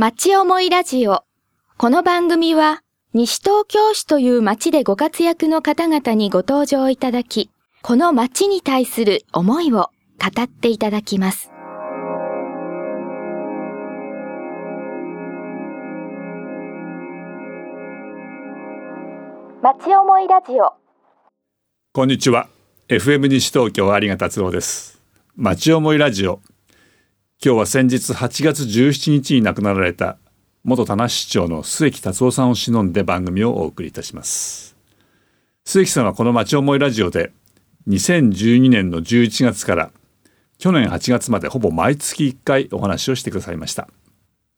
町思いラジオ。この番組は、西東京市という町でご活躍の方々にご登場いただき、この町に対する思いを語っていただきます。町思いラジオ。こんにちは FM 西東京有賀達郎です町思いラジオ今日は先日8月17日に亡くなられた元田無市長の末木達夫さんを偲んで番組をお送りいたします。末木さんはこの町思いラジオで2012年の11月から去年8月までほぼ毎月1回お話をしてくださいました。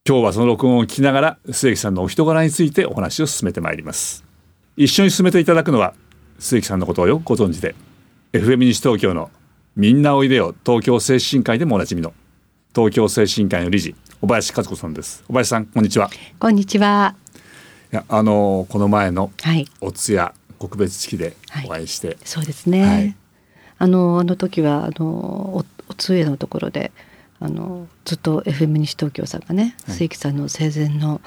今日はその録音を聞きながら末木さんのお人柄についてお話を進めてまいります。一緒に進めていただくのは鈴木さんのことをよくご存知で FM 西東京のみんなおいでよ東京精神科医でもおなじみの東京精神科医の理事小林和子さんです。小林さんこんにちは。こんにちは。いやあのこの前のはい、お通夜告別式でお会いして、そうですね。はい。あのあの時はあのおお通夜のところで。あのずっと FM 西東京さんがね、はい。末木さんの生前の、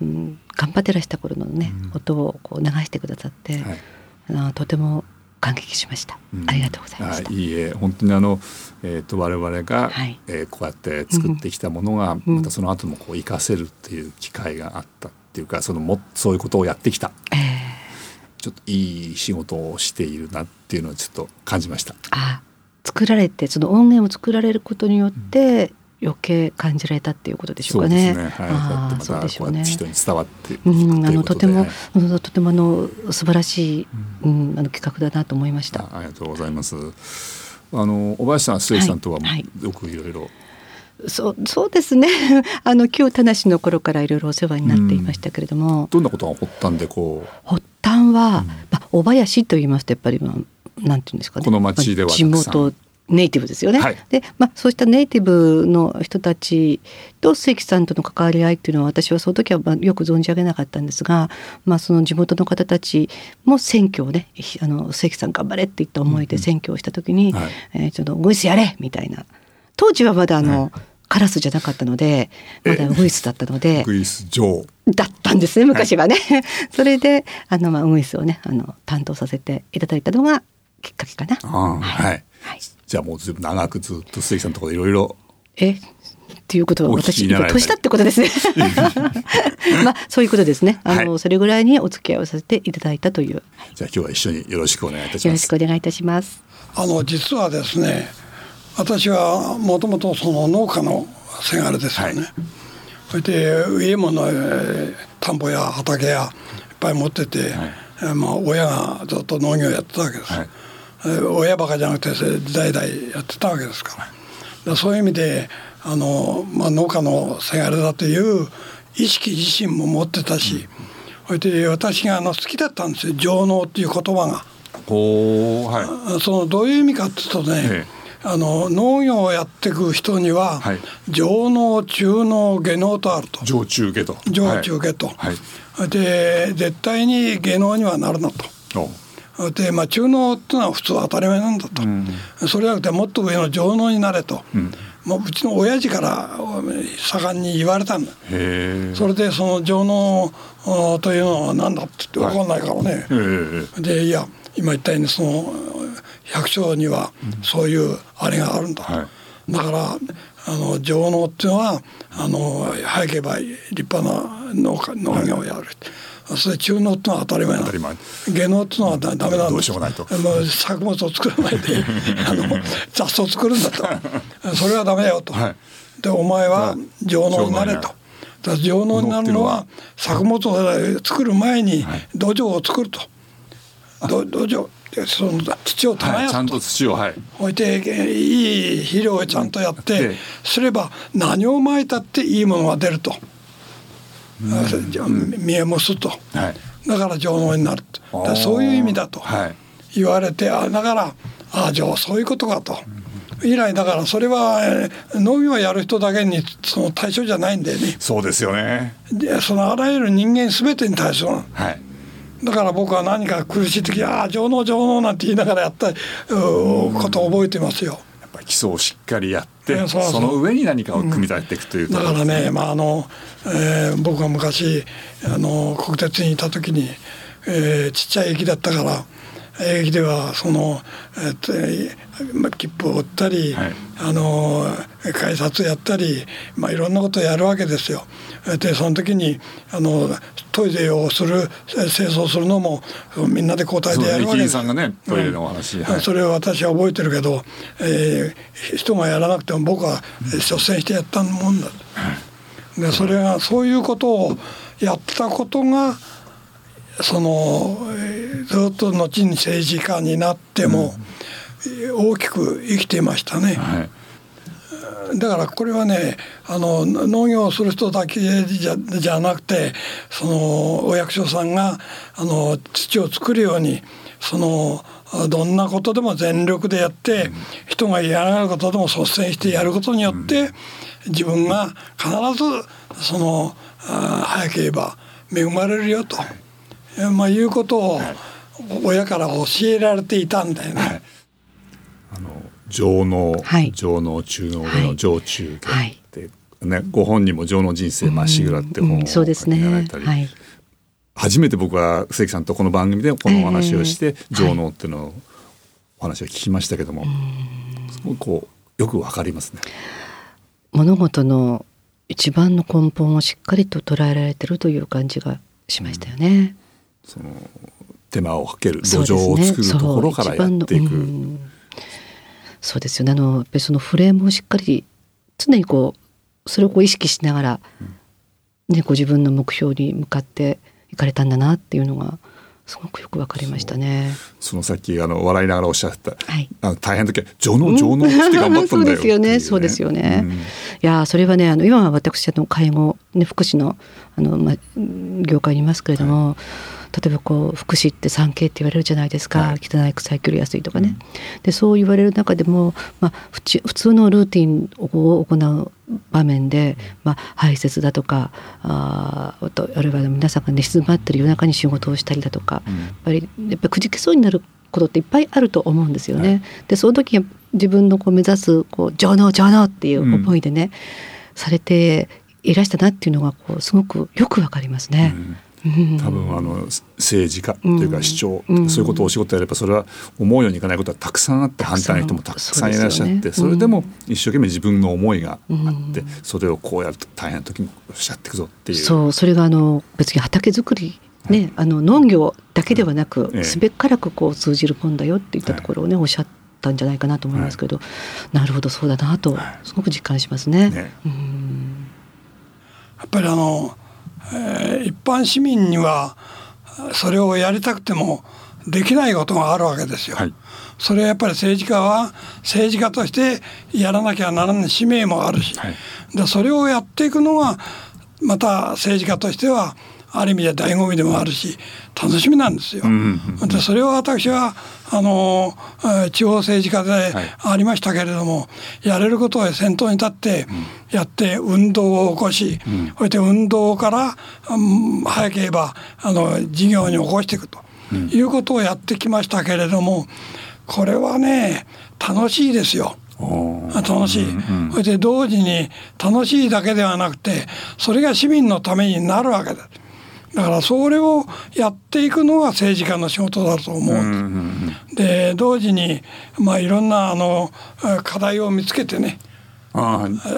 うん、頑張ってらした頃のね、うん。音をこう流してくださって、はい。あとても感激しました、うん。ありがとうございましいいえ本当にあの、えー、と我々が、はい。えーこうやって作ってきたものが、うん。またその後もこう活かせるっていう機会があったっていうかそのもそういうことをやってきた。えーちょっといい仕事をしているなっていうのをちょっと感じました。あ作られてその音源を作られることによって余計感じられたっていうことでしょうかね。そうですね。はい。あーこうやってまたこうやそうでしょうね人に伝わってうん、あのとても、とてもあの素晴らしい、うん、あの企画だなと思いました。あありがとうございます。あの小林さん、末木さんとははいはいよくいろいろ。そうそうですね。あの旧田無の頃からいろいろお世話になっていましたけれども、どんなことが発端でこ発端は、うんまあ小林と言いますとやっぱりまあなんていうんですかね。この町ではまあ地元ネイティブですよね。はいで、まあそうしたネイティブの人たちと関さんとの関わり合いっていうのは私はその時はまあよく存じ上げなかったんですが、まあその地元の方たちも選挙をね、ひあの関さん頑張れっていった思いで選挙をした時に、はいえーちょっとウグイスやれみたいな。当時はまだあの、カラスじゃなかったので、まだウグイスだったのでう、グイス。だったんですね昔はね。それであのまあウグイスをねあの担当させていただいたのがきっかけかな。はい。はいじゃあもうずいぶん長くずっと末木さんのところでいろいろ。え？っていうことは私年だってことですね。まあそういうことですね。あの、はいそれぐらいにお付き合いをさせていただいたという。よじゃあ今日は一緒によろしくお願いいたします。ろしくお願いいたします。あの実はですね私はもともとその農家のせがれですよね、それで家もの、えー田んぼや畑やいっぱい持ってて、えーまあ、親がずっと農業やってたわけです、はいえー親ばかじゃなくて代々やってたわけですから,、そういう意味であの、まあ、農家のせがれだという意識自身も持ってたし、それで私があの好きだったんですよ情農っていう言葉が。はい。そのどういう意味かっていうとね、ええあの農業をやっていく人には、はい上農中農下農とあると上中下と。上中下と、はい。で絶対に下農にはなるなと。おでまあ、中農っていうのは普通当たり前なんだと、それじゃなくてもっと上の上農になれと、もううちの親父から盛んに言われたんだ。それでその上農おというのは何だって言って分かんないからね、へえ。でいや今言ったようにその百姓にはそういうあれがあるんだ、はだからあの上農っていうのはあの早ければ立派な農家農業をやる、それで中農っていうのは当たり前な当たり前。下農っていうのはだダメなんだ。どうしようもないと。もう作物を作らないであの雑草を作るんだと。それはダメだよと、はい。でお前は上農になれと。上農になる。のは作物を作る前に土壌を作ると、ど土壌でその土をはい。耕すと。ちゃんと土をはい。置いていい肥料をちゃんとやってやってすれば何をまいたっていいものが出ると、じゃあ実えもすと、はい。だから上農になるとそういう意味だとはい。言われてあだからああじゃあそういうことかと。以来だからそれはえー農業をやる人だけにその対象じゃないんだよね。そうですよね。でそのあらゆる人間全てに対象なのはい。だから僕は何か苦しい時ああ上納上納なんて言いながらやったことを覚えてますよ。基礎をしっかりやっって、えーその上に何かを組み立てていくというと。だからね、まああのえー僕が昔あの国鉄にいた時に、えーちっちゃい駅だったから駅ではその、えーっと切符を売ったり、はい。あの改札やったり、まあ、いろんなことをやるわけですよ。でその時にあのトイレをする清掃するのもみんなで交代そうでやるわけです。駅員さんがねトイレのお話、はい。それを私は覚えてるけど、えー人がやらなくても僕は率先してやったもんだ、でそれがそういうことをやったことがそのえーずっと後に政治家になっても、えー大きく生きていましたね。はい。だからこれはねあの農業をする人だけじゃじゃなくてそのお役所さんがあの土を作るようにそのどんなことでも全力でやって、人が嫌がることでも率先してやることによって、自分が必ずそのあ早ければ恵まれるよと、えまあ、いうことを親から教えられていたんだよね。上納、はい。上納中納はい。の上中下はい。って、ねご本人も上納人生まっしぐらって本をうんそうですね。やられたり、はい。初めて僕は関さんとこの番組でこのお話をして、ええ上納っていうのをお話を聞きましたけども、すごくこうよくわかりますね。物事の一番の根本をしっかりと捉えられてるという感じがしましたよね。その手間をかける土壌を作るところからやっていく。そう一番のうん。そうですよね。あのやっぱりそのフレームをしっかり常にこうそれをこう意識しながら、ね、ご自分の目標に向かっていかれたんだなっていうのがすごくよくわかりましたね。そのさっきあの笑いながらおっしゃった、はい。あの大変な時は上納上納って頑張ったんだよっていそうですよね。そうですよね。うん。いやーそれはねあの今は私あの介護、ね、福祉のあの、ま、業界にいますけれども、例えばこう福祉って 3K って言われるじゃないですか、はい。汚い臭い距離安いとかね、でそう言われる中でも、まあ、普通のルーティンを行う場面で、まあ、排泄だとかあーあとあるいは皆さんが寝静まってる夜中に仕事をしたりだとか、うん。やっぱりやっぱくじけそうになることっていっぱいあると思うんですよね。はい。でその時自分のこう目指すこう情能情能っていう思いでね、されていらしたなっていうのがこうすごくよくわかりますね。うん 多分あの政治家というか市長、うん。そういうことをお仕事やればそれは思うようにいかないことはたくさんあって反対の人もたくさんいらっしゃってそれでも一生懸命自分の思いがあって、うん。それをこうやると大変な時におっしゃっていくぞっていう。そうそれがあの別に畑作りね、あの農業だけではなく、ええ。すべからくこう通じるもんだよっていったところをね、おっしゃったんじゃないかなと思いますけど、なるほどそうだなとすごく実感しますね。ね。うん。やっぱりあの、えー一般市民にはそれをやりたくてもできないことがあるわけですよ。はい。それはやっぱり政治家は政治家としてやらなきゃならない使命もあるし、はい。でそれをやっていくのがまた政治家としてはある意味で醍醐味でもあるし楽しみなんですよ。んうんでそれを私はあのえー地方政治家ではい。ありましたけれども、やれることを先頭に立ってやって運動を起こし、そして運動から、うん早ければあの事業に起こしていくということをやってきましたけれどもこれはね楽しいですよ。楽しい、うんうんそして同時に楽しいだけではなくてそれが市民のためになるわけだだからそれをやっていくのが政治家の仕事だと思う、うんうんうん。で同時に、まあ、いろんなあのえ課題を見つけてね。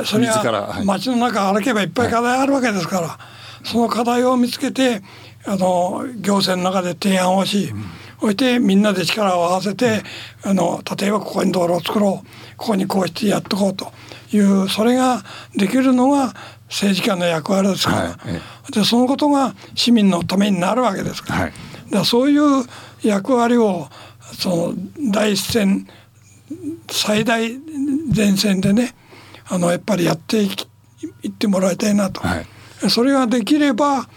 それははい。街の中歩けばいっぱい課題あるわけですから、その課題を見つけてあの行政の中で提案をし、そしてみんなで力を合わせてあの例えばここに道路を作ろうここにこうしてやっとこうというそれができるのが政治家の役割ですから、はい。えでそのことが市民のためになるわけですから,、はい。だそういう役割をその第一線最大前線でねあのやっぱりやっていきいってもらいたいなと、はい。それができれば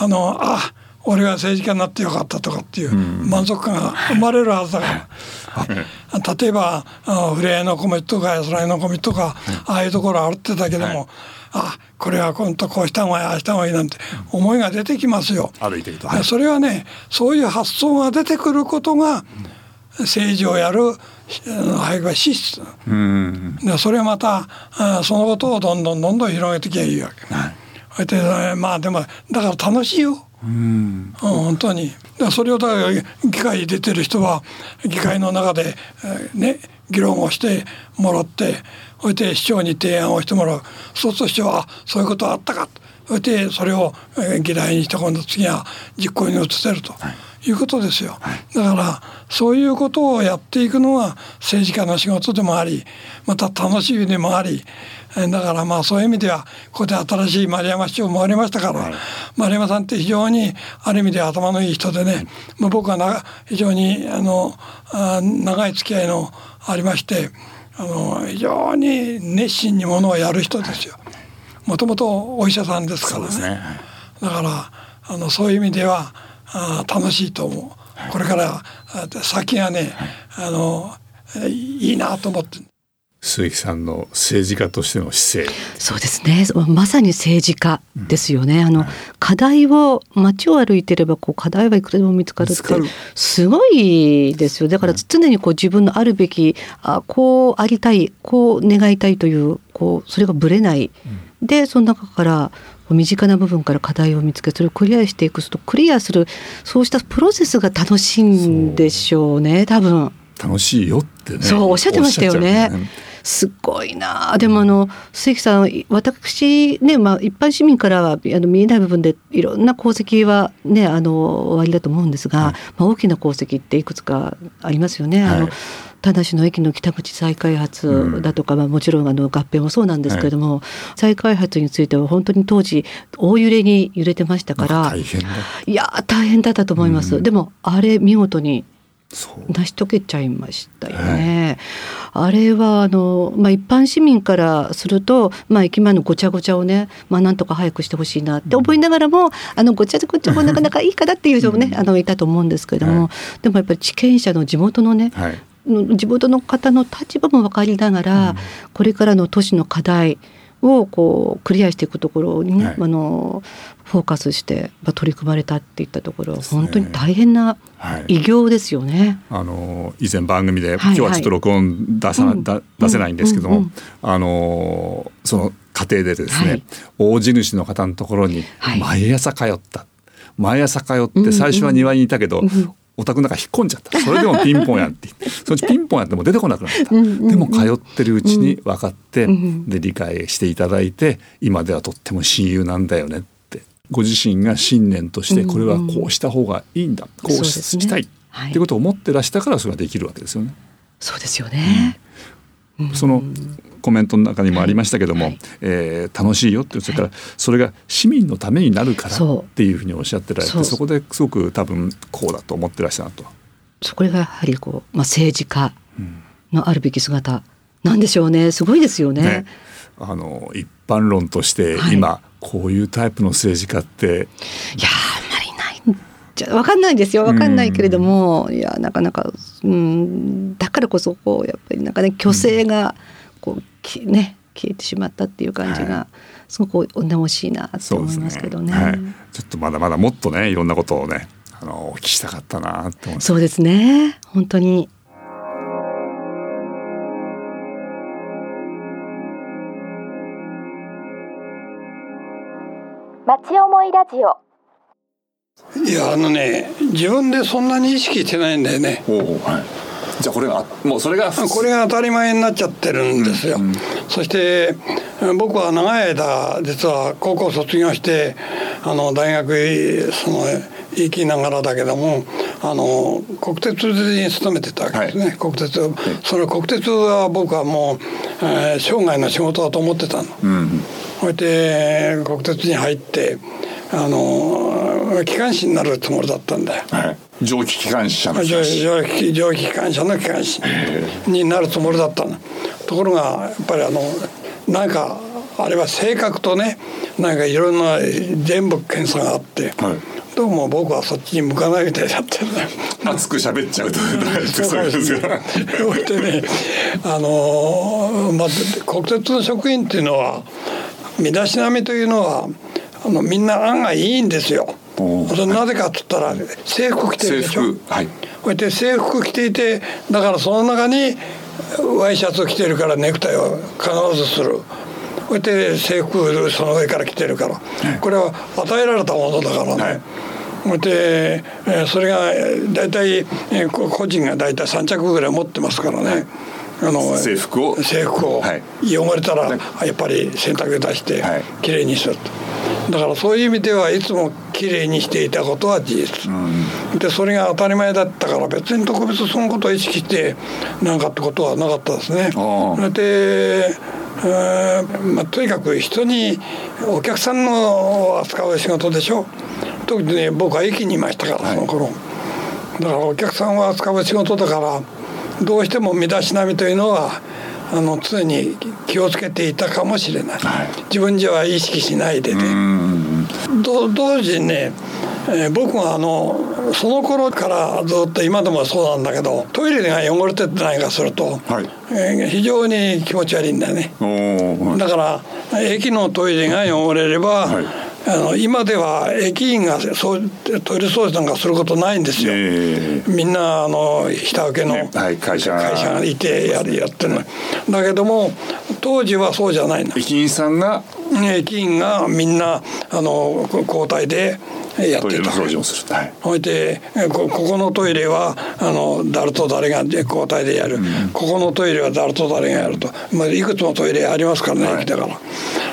あのあ俺が政治家になってよかったとかっていう満足感が生まれるはずだから。あ例えばあふれあいのコミットとか安らいのコミットとか、ああいうところ歩ってたけども、はいあこれは今度こうした方がいいああした方がいいなんて思いが出てきますよ。歩いてると、それはねそういう発想が出てくることが政治をやる俳句は資質うんでそれはまたあそのことをどんどんどんどん広げていけばいいわけ。はいまあでもだから楽しいよ。うん。うん、本当に。それをだから議会に出てる人は議会の中で、えーね議論をしてもらってそれで市長に提案をしてもらう。そうすると市長はあそういうことあったかそれでそれをえー議題にして今度次は実行に移せると。い。うことですよ。だからそういうことをやっていくのが政治家の仕事でもありまた楽しみでもありえーだからまあそういう意味ではここで新しい丸山市長もありましたから、丸山さんって非常にある意味で頭のいい人でね、まあ、僕はな非常にあのあ長い付き合いのありましてあの非常に熱心にものをやる人ですよ。もともとお医者さんですからね。ねだからあのそういう意味ではあ楽しいと思う。これからあ先がね、あのいいなと思って。鈴木さんの政治家としての姿勢。そうですね。まさに政治家ですよね、あの課題を街を歩いてればこう課題はいくらでも見つかるってすごいですよ。だから常にこう自分のあるべきあこうありたいこう願いたいというこうそれがぶれない、でその中から身近な部分から課題を見つけそれをクリアしていくとクリアするそうしたプロセスが楽しいんでしょうね多分。楽しいよってね。そうおっしゃってましたよねすっごいな。あでもあの鈴木さん私ね、まあ、一般市民からはあの見えない部分でいろんな功績はねあの終わりだと思うんですが、はい。まあ、大きな功績っていくつかありますよね。あのはい田無の駅の北口再開発だとか、まあ、もちろんあの合併もそうなんですけれども、再開発については本当に当時大揺れに揺れてましたからいやー大変だったと思います、うん。でもあれ見事に成し遂げちゃいましたよね。あれはあの、まあ、一般市民からすると、まあ、駅前のごちゃごちゃをね、まあ、なんとか早くしてほしいなって思いながらも、あのごちゃごちゃも なかなかいいかなっていう人もね、あのいたと思うんですけれども、はい。でもやっぱり地権者の地元のね、はい。の地元の方の立場も分かりながら、これからの都市の課題をこうクリアしていくところにね、はい。あのフォーカスしてまあ取り組まれたっていったところね。本当に大変なはい。偉業ですよね。あの以前番組で、はい今日はちょっと録音出さな、うん。だ出せないんですけども、うんうんあのその過程でですね、はい。大地主の方のところにはい。毎朝通った、毎朝通って最初は庭にいたけど、うんうんお宅の中引っ込んじゃった。それでもピンポンやって言って。そのうちピンポンやっても出てこなくなった。うんうんうん。でも通ってるうちに分かって、うんで理解していただいて今ではとっても親友なんだよねって。ご自身が信念としてこれはこうした方がいいんだ、こうそうですね。したいはいってことを思ってらしたからそれができるわけですよね。そうですよね。そのコメントの中にもありましたけども、はい。えー楽しいよってそれからそれが市民のためになるからっていうふうにおっしゃってられてそこですごく多分こうだと思ってらっしゃるなと。そこがやはりこう、まあ、政治家うん。のあるべき姿なんでしょうね。すごいですよね。ね、あの一般論としてはい。今、こういうタイプの政治家っていやじゃわかんないですよ。わかんないけれども、いやなかなかうんだからこそこうやっぱりなんかね虚勢がこうきね消えてしまったっていう感じが、はすごくお惜しいなとそうですね思いますけどね。はい、ちょっとまだまだもっとねいろんなことをねあのお聞きしたかったなって思います。そうですね。本当に。町思いラジオいやあのね自分でそんなに意識してないんだよね。おうはい、じゃあこれがもうそれがこれが当たり前になっちゃってるんですよ。そして僕は長い間実は高校卒業してあの大学へその行きながらだけどもあの国鉄に勤めてたわけですね、はい。国鉄その国鉄は僕はもう、えー生涯の仕事だと思ってたの。うんそれで国鉄に入ってあの機関士になるつもりだったんだよ。はい、蒸気機関車の蒸気蒸気機関車の機関士になるつもりだったのところがやっぱりあのなんかあれは性格とねなんかいろんな全部検査があって、はいどうも僕はそっちに向かないみたいだったんだよ。熱く喋っちゃうと そうですよ。そしてねあのまあ国鉄の職員っていうのは身だしなみというのはあのみんな案外いいんですよ。それなぜかっつったら制服着てるでしょ。はい。こうやって制服着ていてだからその中にワイシャツを着てるからネクタイを必ずする。こうやって制服その上から着てるから。これは与えられたものだからね、はい。こうやってえーそれがえー大体個人が大体3着ぐらい持ってますからねあの制服を。制服を。はい。汚れたらやっぱり洗濯で出してはい。きれいにすると。だからそういう意味ではいつもきれいにしていたことは事実、でそれが当たり前だったから別に特別そのことを意識してなんかってことはなかったですね。でえーまあ、とにかく人にお客さんの扱う仕事でしょ。特にね僕は駅にいましたから、はい。その頃。だからお客さんを扱う仕事だからどうしても身だしなみというのはあの常に気をつけていたかもしれない、はい。自分じゃ意識しないでね、同時にね、えー僕はあのその頃からずっと今でもそうなんだけどトイレが汚れてないかすると、はい。えー非常に気持ち悪いんだよね。だから駅のトイレが汚れれば、はいあの今では駅員がそうトイレ掃除なんかすることないんですよ。えーみんなあの下請けの会社がいてやるやってるのだけども当時はそうじゃないの。駅員さんが駅員がみんなあのこ交代でやってた。トイレの掃除をする。はい。ほいでこここのトイレはあの誰と誰が交代でやる、ここのトイレは誰と誰がやると、まあ、いくつもトイレありますからね、はい。駅だから。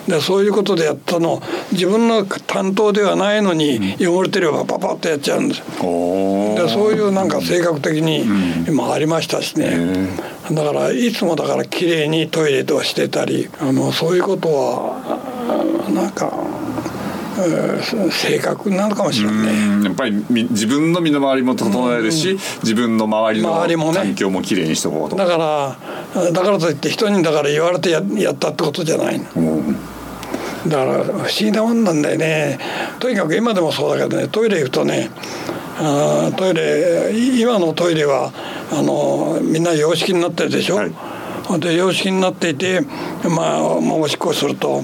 でそういうことでやったの。自分の担当ではないのに汚れてればパパッとやっちゃうんです。でそういうなんか性格的に今ありましたしね、だからいつもだから綺麗にトイレをしてたりあのそういうことはあなんか、えー性格なのかもしれない。ね。うんやっぱりみ自分の身の回りも整えるし、自分の周りの環境もきれいにしとこうと。だからだからといって人にだから言われてややったってことじゃないの。うん。だから不思議なもんなんだよね。とにかく今でもそうだけどねトイレ行くとねあートイレい今のトイレはあのみんな洋式になってるでしょ、はい。で洋式になっていて、まあ、まあおしっこすると、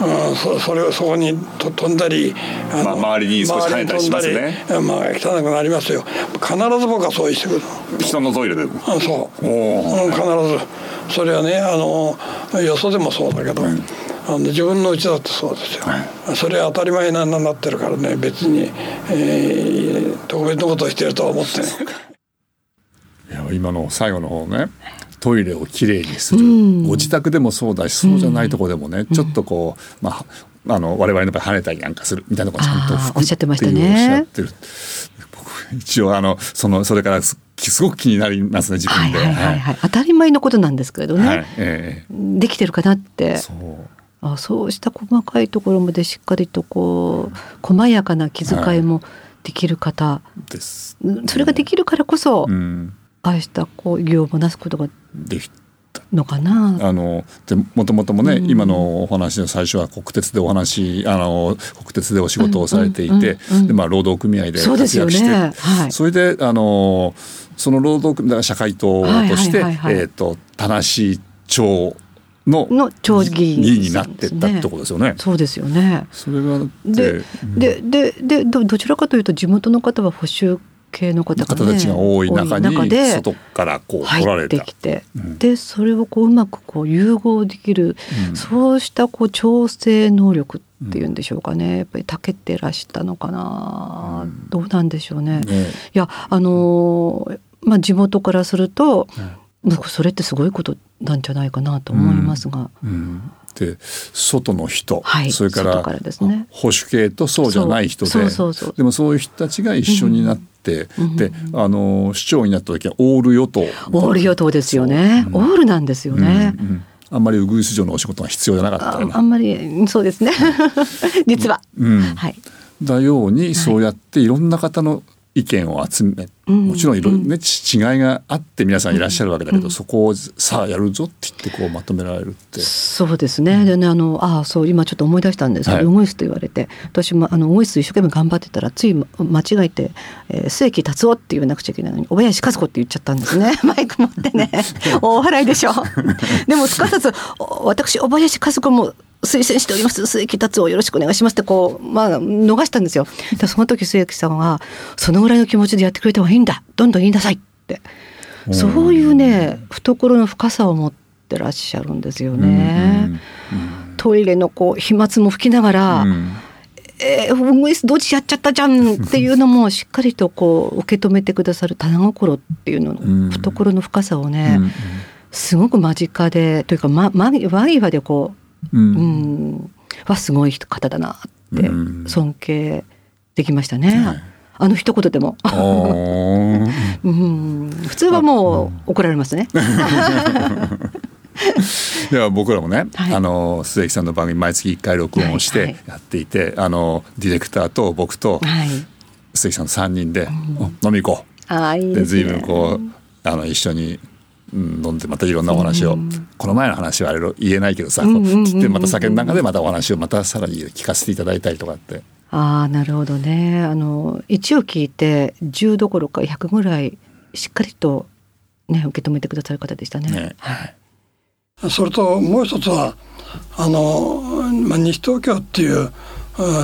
うん、そそれをそこにと飛んだりあまあ周りに少し跳ねたりしますね。周りに飛んだりまあ、汚くなりますよ。必ず僕はそうしてくる。人のトイレでも。あそう、おうん、必ず。それはねあのよそでもそうだけど、あの自分の家だってそうですよ、それは当たり前になってるからね別に、えー特別なことをしてるとは思ってねいや今の最後の方ねトイレをきれいにする、ご自宅でもそうだしそうじゃないとこでもね、ちょっとこう、まあ、あの我々の場合跳ねたりなんかするみたいなことちゃんとおっしゃってましたね。っていうおっしゃってる。僕一応あのそのそれからすすごく気になりますね自分で。はいはいはいはい。当たり前のことなんですけれどね、はいえできてるかなって。えそう。あそうした細かいところまでしっかりとこう細やかな気遣いもできる方、です。それができるからこそ、うん、ああしたこう義をもなすことができのかな？あのでもともともね、うん今のお話の最初は国鉄でお話あの国鉄でお仕事をされていて、でまあ労働組合でそうですよ活躍して、ね。はい。それであのその労働組だから社会党として、えっ、と田無町のの町議員になってったってことですよね。そうですよね。それがでうんでででどどちらかというと地元の方は保守系の方が、ね、方たちが多い中に外からこう来ら入ってれた。きて、うん。でそれをこううまくこう融合できる、うん。そうしたこう調整能力っていうんでしょうかね。やっぱり長けてらしたのかな、うん。どうなんでしょうね。ね。いやあのーまあ地元からすると、まあそれってすごいことなんじゃないかなと思いますが、うん。で外の人、はい。それからね。保守系とそうじゃない人で。でもそういう人たちが一緒になって、うんであの市長になった時はオール与党オール与党ですよね、オールなんですよね。うんうん。あんまりウグイス城のお仕事が必要じゃなかったあんまりそうですね。実は、うん。はい。だようにそうやっていろんな方の意見を集め、うんもちろんいろ、ねち違いがあって皆さんいらっしゃるわけだけど、そこをさあやるぞって言ってこうまとめられるって。そうですね、でねあのあそう今ちょっと思い出したんですけど、はイスと言われて私もあのウグイス一生懸命頑張ってたらついま間違えて「えー、末木達夫」って言わなくちゃいけないのに「小林和子」って言っちゃったんですね。マイク持ってね。大笑いでしょ。でもすかさずお私小林和子も推薦しております。末木達夫よろしくお願いします。ってこうまあ逃したんですよ。でその時末木さんはそのぐらいの気持ちでやってくれた方がいいんだ。どんどん言いなさい。って。そういうね懐の深さを持ってらっしゃるんですよね。トイレのこう飛沫も吹きながら、うん。えー、ウグイスどっちやっちゃったじゃん。っていうのもしっかりとこう受け止めてくださる棚心っていうのの懐の深さをね、すごく間近でというか、ま、間際でこう、うん、うん、はすごい方だなって尊敬できましたね。あの一言でも、うん、普通はもう怒られますね。では僕らもね、はい、あの鈴木さんの番組毎月1回録音をしてやっていて、はいはい、あのディレクターと僕と鈴木さんの3人で、飲み行こう。あいいで、ね、随分こうあの一緒に飲んでまたいろんなお話を、うん、この前の話はあれ言えないけどさ、うんうん、ってまた酒の中でまたお話をまたさらに聞かせていただいたりとかって。ああなるほどね。あの1を聞いて10どころか100ぐらいしっかりとね受け止めてくださる方でしたね。ね。はい。それともう一つはあの、まあ、西東京っていう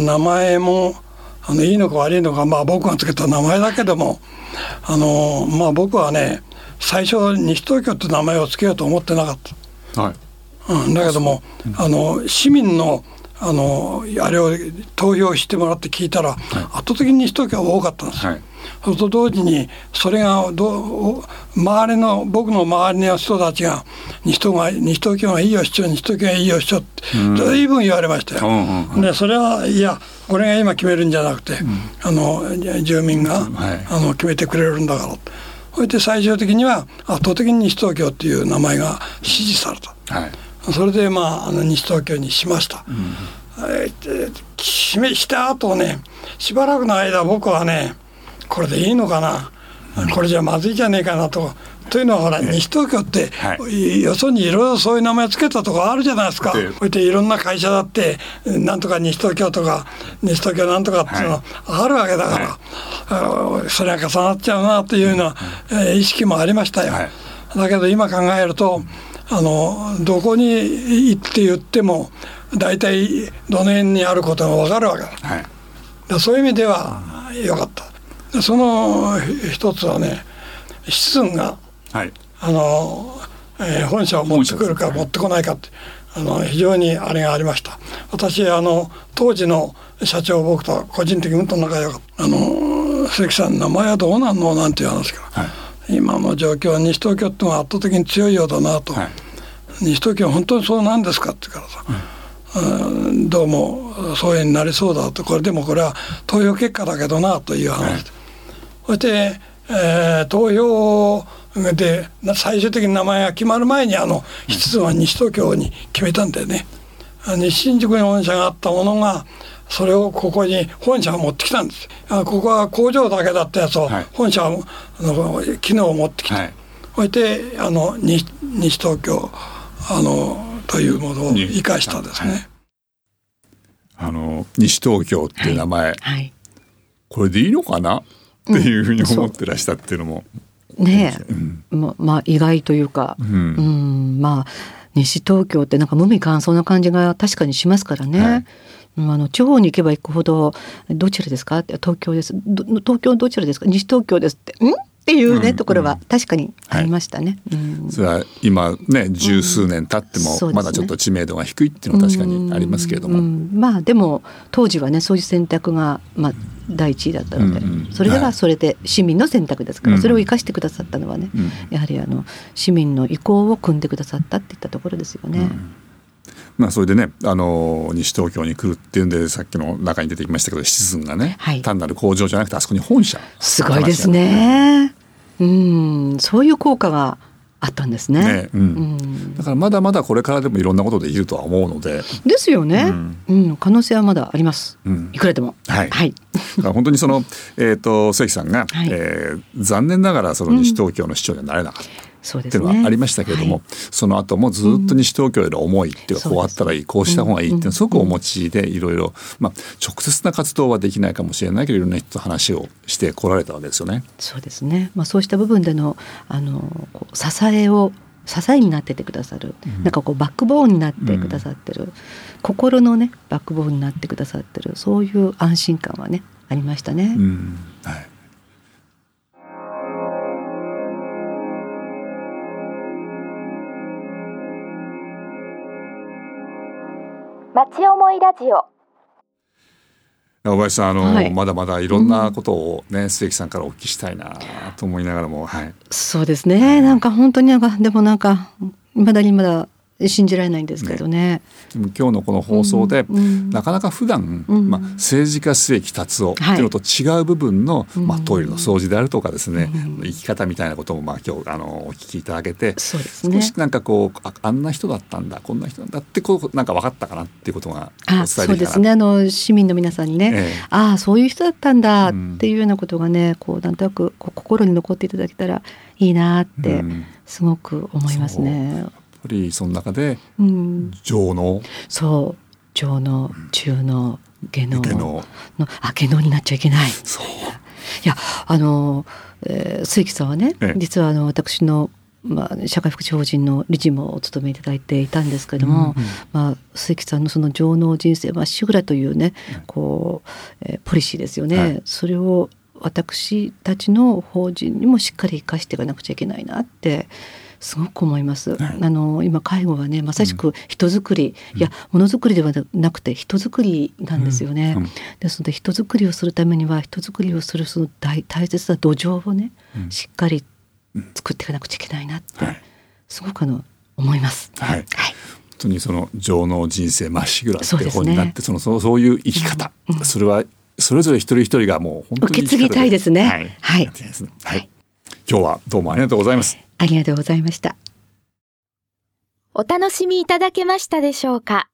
名前もあのいいのか悪いのか、まあ、僕がつけた名前だけどもあの、まあ、僕はね最初西東京って名前を付けようと思ってなかった。はい。うん、だけども、あの市民のあのあれを投票してもらって聞いたら、はい、圧倒的に西東京が多かったんです。はい。それと同時にそれがど周りの僕の周りの人たちが西東が西東京がいいよ市長西東京がいいよ市長って随分言われましたよ。うん、でそれはいやこれが今決めるんじゃなくて、うん、あの住民が、はい、あの決めてくれるんだからそれで最終的には圧倒的に西東京っていう名前が支持された。はい、それでまああの西東京にしました。うんえー、決めした後ねしばらくの間僕はねこれでいいのかな、これじゃまずいじゃねえかなと。というのはほら西東京って、はい、よそにいろいろそういう名前つけたとこあるじゃないですか。こうやっていろんな会社だってなんとか西東京とか西東京なんとかっていうのあるわけだから、はい、それが重なっちゃうなというような、え意識もありましたよ。はい、だけど今考えるとあのどこに行って言っても大体どの辺にあることが分かるわけだ。はい、そういう意味ではよかった。その一つはねシズンが、はい、あの、えー、本社を持ってくるか持ってこないかってあの非常にあれがありました。私あの当時の社長僕と個人的にうんと仲良かったあの鈴木さん名前はどうなんのなんていう話から、はい、今の状況は西東京ってのは圧倒的に強いようだなと、はい、西東京本当にそうなんですかって言うからさ、うん、どうもそういうになりそうだと。これでもこれは投票結果だけどなという話で、そして、えー、投票で最終的に名前が決まる前にあの質は西東京に決めたんでね。西新宿に本社があったものがそれをここに本社を持ってきたんですここは工場だけだったやつを本社の機能を持ってきて、はい、そしてあの西西東京あのというものを生かしたですね。はい、あの西東京っていう名前、はい、これでいいのかな？っていうふうに思ってらしたっていうのも。ねえ、うん、ままあ意外というか、うん、うん、まあ西東京ってなんか無味乾燥な感じが確かにしますからね。はい。あの地方に行けば行くほど「どちらですか?」って「東京です」東京どちらですか？西東京です」って「ん？っていうね、ところは確かにありましたね。それは今ね十数年経ってもまだちょっと知名度が低いっていうのは確かにありますけれども、まあでも当時はねそういう選択がまあ第一位だったので、それではそれで市民の選択ですから、それを生かしてくださったのはね、やはりあの市民の意向を組んでくださったっていったところですよね。まあ、それでねあの西東京に来るっていうんでさっきの中に出てきましたけどシズンがね、はい、単なる工場じゃなくてあそこに本社。すごいですね。うん。そういう効果があったんですね、ねうん、うん、だからまだまだこれからでもいろんなことできるとは思うので。ですよね、うん、うん、可能性はまだあります、うん、いくらでも。はい、はい、本当にその、えーと、関さんが、はい、えー、残念ながらその西東京の市長にはなれなかった、っていうのはありましたけれども、はい、その後もずっと西東京への思いっていうか、こうあったらいいこうした方がいいっていうのはすごくお持ちでいろいろ、まあ、直接な活動はできないかもしれないけどいろんな人と話をしてこられたわけですよね。そうですね、まあ、そうした部分でのあの支えを支えになっててくださる、なんかこうバックボーンになってくださってる、心のねバックボーンになってくださってる。そういう安心感はねありましたね。うん。はい町思いラジオ。小林さんあの、はい。まだまだいろんなことをね末木さんからお聞きしたいなと思いながらもはい。そうですね。なんか本当になんかでもなんか未だにまだ信じられないんですけどね。でも今日のこの放送で、うんうん。なかなか普段、うん。まあ、政治家末木達夫っていうのと違う部分の、まあ、トイレの掃除であるとかですね、生き方みたいなこともまあ今日あのお聞きいただけてそうですね。少しなんかこうああんな人だったんだこんな人なんだってこうなんか分かったかなっていうことがお伝えあそうできたなですね。あの市民の皆さんにね、ええ。ああそういう人だったんだっうん。ていうようなことがねこうなんとなくこう心に残っていただけたらいいなってうん。すごく思いますね。やっぱりその中でうん、情のそう。上脳中脳下脳下の。のあ下脳になっちゃいけない。そう。いやあの、えー、鈴木さんはね、ええ。実はあの私の、まあ、社会福祉法人の理事もお務めいただいていたんですけれども、うんうんまあ、鈴木さんのその情能人生まっしぐらというね、こう、えーポリシーですよね、はい。それを私たちの法人にもしっかり生かしていかなくちゃいけないなってすごく思います。はい。あの今介護はねまさしく人づくり、いやものづくりではなくて人づくりなんですよね。うん。うんですので人づくりをするためには人づくりをするその大大切な土壌をね、うん。しっかり作っていかなくちゃいけないなって、はい。すごくあの思います。はい。はい。本当にその情の人生まっしぐらって本になってそのそうそういう生き方、それはそれぞれ一人一人がもう本当に受け継ぎたいですね。はい、はい。今日はどうもありがとうございますありがとうございました。お楽しみいただけましたでしょうか？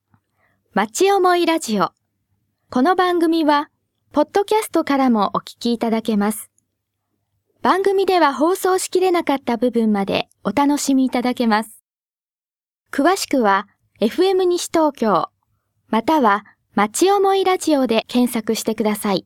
町思いラジオ。この番組は、ポッドキャストからもお聞きいただけます。番組では放送しきれなかった部分までお楽しみいただけます。詳しくは、FM 西東京、または、町思いラジオで検索してください。